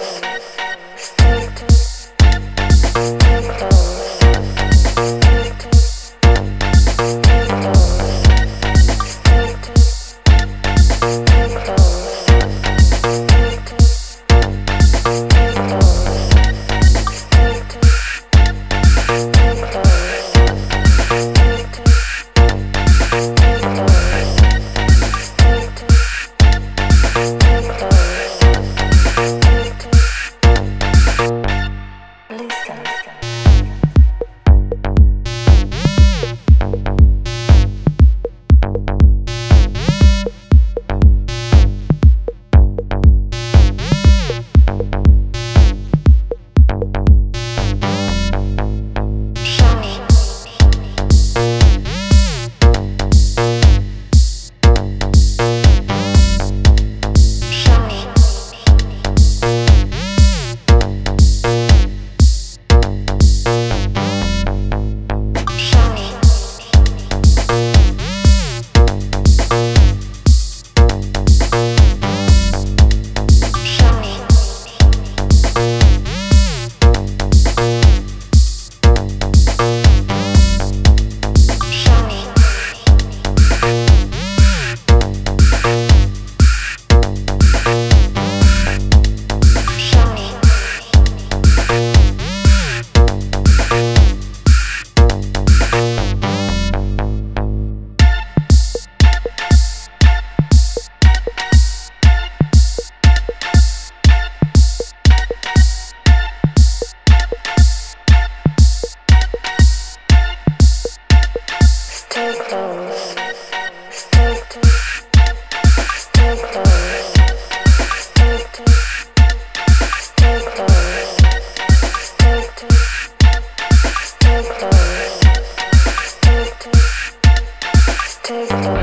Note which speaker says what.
Speaker 1: Yes. Take